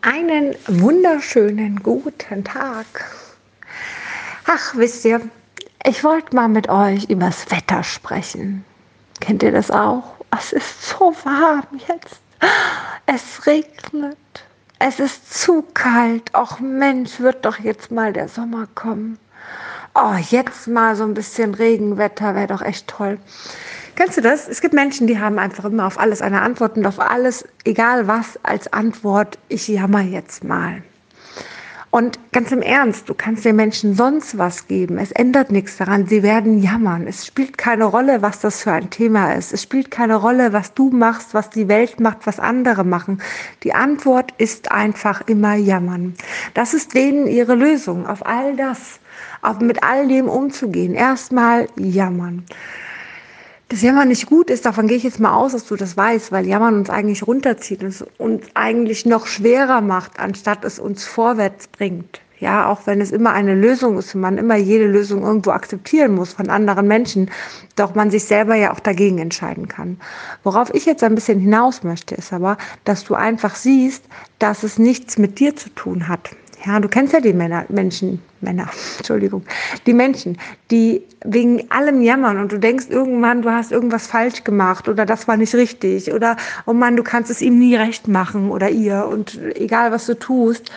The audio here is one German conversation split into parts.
Einen wunderschönen guten Tag. Ach, wisst ihr, ich wollte mal mit euch übers Wetter sprechen. Kennt ihr das auch? Es ist so warm jetzt. Es regnet. Es ist zu kalt. Och Mensch, wird doch jetzt mal der Sommer kommen. Oh, jetzt mal so ein bisschen Regenwetter wäre doch echt toll. Kennst du das? Es gibt Menschen, die haben einfach immer auf alles eine Antwort und auf alles, egal was, als Antwort, ich jammer jetzt mal. Und ganz im Ernst, du kannst den Menschen sonst was geben. Es ändert nichts daran. Sie werden jammern. Es spielt keine Rolle, was das für ein Thema ist. Es spielt keine Rolle, was du machst, was die Welt macht, was andere machen. Die Antwort ist einfach immer jammern. Das ist denen ihre Lösung auf all das, auf mit all dem umzugehen. Erstmal jammern das Jammern nicht gut ist, davon gehe ich jetzt mal aus, dass du das weißt, weil Jammern uns eigentlich runterzieht und uns eigentlich noch schwerer macht, anstatt es uns vorwärts bringt. Ja, auch wenn es immer eine Lösung ist und man immer jede Lösung irgendwo akzeptieren muss von anderen Menschen, doch man sich selber ja auch dagegen entscheiden kann. Worauf ich jetzt ein bisschen hinaus möchte, ist aber, dass du einfach siehst, dass es nichts mit dir zu tun hat. Ja, du kennst ja die Männer, Menschen, Männer, Entschuldigung, die Menschen, die wegen allem jammern und du denkst irgendwann, du hast irgendwas falsch gemacht oder das war nicht richtig oder oh Mann, du kannst es ihm nie recht machen oder ihr und egal was du tust,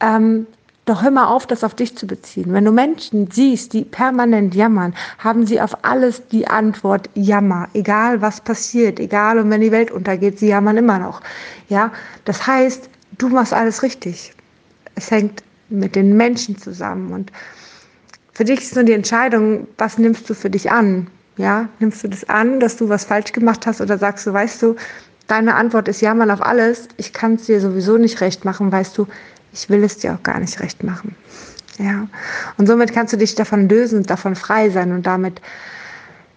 ähm, doch hör mal auf, das auf dich zu beziehen. Wenn du Menschen siehst, die permanent jammern, haben sie auf alles die Antwort Jammer. Egal was passiert, egal und wenn die Welt untergeht, sie jammern immer noch. Ja, das heißt, du machst alles richtig es hängt mit den Menschen zusammen. Und für dich ist nur die Entscheidung, was nimmst du für dich an? Ja, nimmst du das an, dass du was falsch gemacht hast oder sagst du, weißt du, deine Antwort ist ja mal auf alles, ich kann es dir sowieso nicht recht machen, weißt du, ich will es dir auch gar nicht recht machen. Ja, und somit kannst du dich davon lösen und davon frei sein und damit,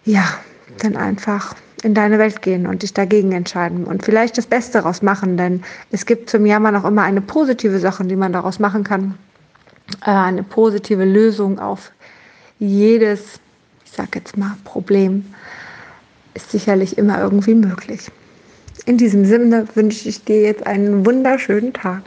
ja, dann einfach in deine Welt gehen und dich dagegen entscheiden und vielleicht das Beste daraus machen, denn es gibt zum Jammern auch immer eine positive Sache, die man daraus machen kann. Äh, eine positive Lösung auf jedes, ich sag jetzt mal, Problem ist sicherlich immer irgendwie möglich. In diesem Sinne wünsche ich dir jetzt einen wunderschönen Tag.